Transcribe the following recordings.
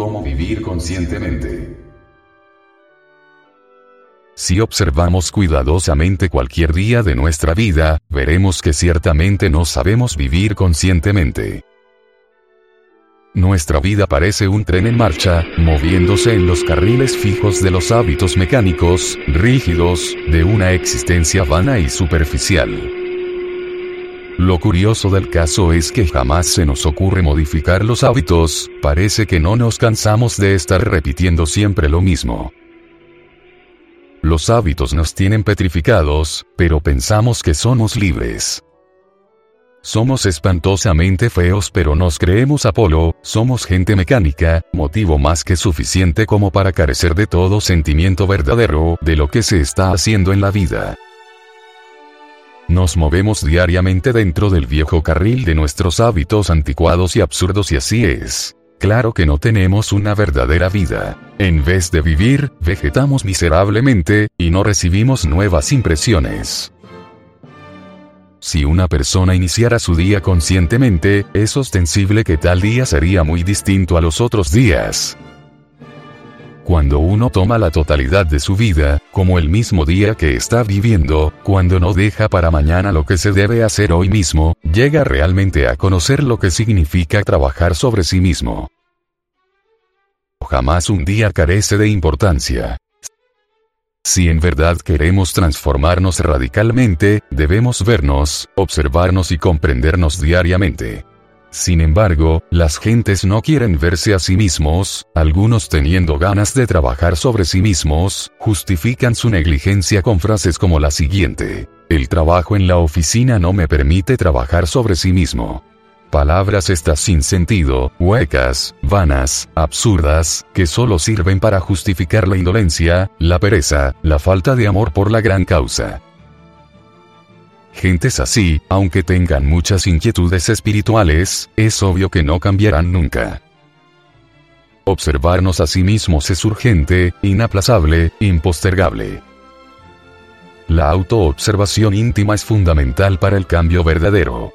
Cómo vivir conscientemente. Si observamos cuidadosamente cualquier día de nuestra vida, veremos que ciertamente no sabemos vivir conscientemente. Nuestra vida parece un tren en marcha, moviéndose en los carriles fijos de los hábitos mecánicos, rígidos, de una existencia vana y superficial. Lo curioso del caso es que jamás se nos ocurre modificar los hábitos, parece que no nos cansamos de estar repitiendo siempre lo mismo. Los hábitos nos tienen petrificados, pero pensamos que somos libres. Somos espantosamente feos pero nos creemos Apolo, somos gente mecánica, motivo más que suficiente como para carecer de todo sentimiento verdadero de lo que se está haciendo en la vida. Nos movemos diariamente dentro del viejo carril de nuestros hábitos anticuados y absurdos y así es. Claro que no tenemos una verdadera vida. En vez de vivir, vegetamos miserablemente, y no recibimos nuevas impresiones. Si una persona iniciara su día conscientemente, es ostensible que tal día sería muy distinto a los otros días. Cuando uno toma la totalidad de su vida, como el mismo día que está viviendo, cuando no deja para mañana lo que se debe hacer hoy mismo, llega realmente a conocer lo que significa trabajar sobre sí mismo. Jamás un día carece de importancia. Si en verdad queremos transformarnos radicalmente, debemos vernos, observarnos y comprendernos diariamente. Sin embargo, las gentes no quieren verse a sí mismos, algunos teniendo ganas de trabajar sobre sí mismos, justifican su negligencia con frases como la siguiente. El trabajo en la oficina no me permite trabajar sobre sí mismo. Palabras estas sin sentido, huecas, vanas, absurdas, que solo sirven para justificar la indolencia, la pereza, la falta de amor por la gran causa. Gentes así, aunque tengan muchas inquietudes espirituales, es obvio que no cambiarán nunca. Observarnos a sí mismos es urgente, inaplazable, impostergable. La autoobservación íntima es fundamental para el cambio verdadero.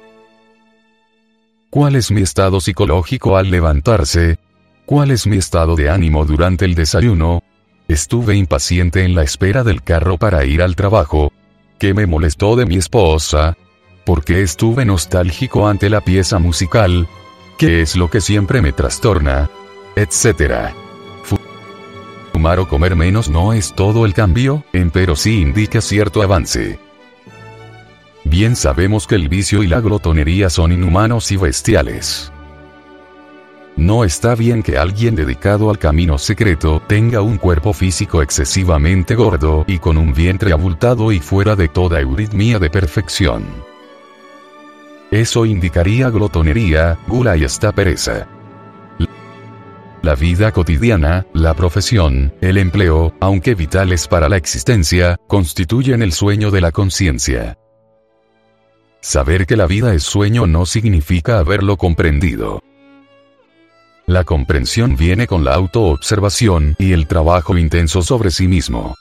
¿Cuál es mi estado psicológico al levantarse? ¿Cuál es mi estado de ánimo durante el desayuno? Estuve impaciente en la espera del carro para ir al trabajo. ¿Qué me molestó de mi esposa? ¿Por qué estuve nostálgico ante la pieza musical? ¿Qué es lo que siempre me trastorna? Etcétera. Fumar o comer menos no es todo el cambio, pero sí indica cierto avance. Bien sabemos que el vicio y la glotonería son inhumanos y bestiales. No está bien que alguien dedicado al camino secreto tenga un cuerpo físico excesivamente gordo y con un vientre abultado y fuera de toda euritmia de perfección. Eso indicaría glotonería, gula y hasta pereza. La vida cotidiana, la profesión, el empleo, aunque vitales para la existencia, constituyen el sueño de la conciencia. Saber que la vida es sueño no significa haberlo comprendido. La comprensión viene con la autoobservación y el trabajo intenso sobre sí mismo.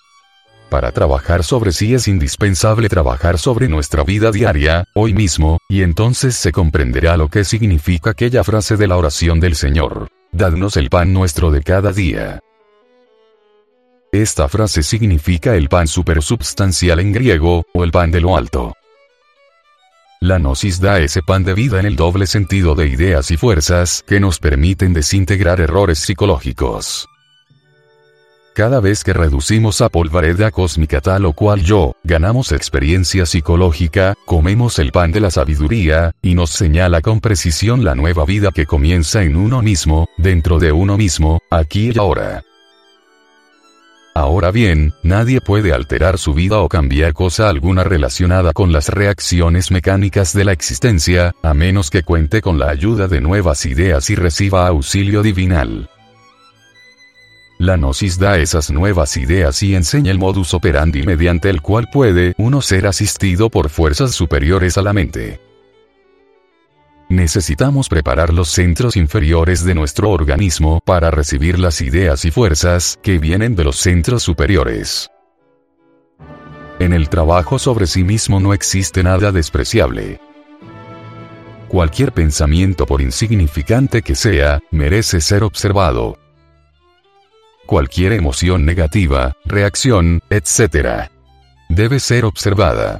Para trabajar sobre sí es indispensable trabajar sobre nuestra vida diaria, hoy mismo, y entonces se comprenderá lo que significa aquella frase de la oración del Señor. Dadnos el pan nuestro de cada día. Esta frase significa el pan supersubstancial en griego, o el pan de lo alto. La gnosis da ese pan de vida en el doble sentido de ideas y fuerzas que nos permiten desintegrar errores psicológicos. Cada vez que reducimos a polvareda cósmica tal o cual yo, ganamos experiencia psicológica, comemos el pan de la sabiduría, y nos señala con precisión la nueva vida que comienza en uno mismo, dentro de uno mismo, aquí y ahora. Ahora bien, nadie puede alterar su vida o cambiar cosa alguna relacionada con las reacciones mecánicas de la existencia, a menos que cuente con la ayuda de nuevas ideas y reciba auxilio divinal. La gnosis da esas nuevas ideas y enseña el modus operandi mediante el cual puede uno ser asistido por fuerzas superiores a la mente. Necesitamos preparar los centros inferiores de nuestro organismo para recibir las ideas y fuerzas que vienen de los centros superiores. En el trabajo sobre sí mismo no existe nada despreciable. Cualquier pensamiento por insignificante que sea, merece ser observado. Cualquier emoción negativa, reacción, etc. Debe ser observada.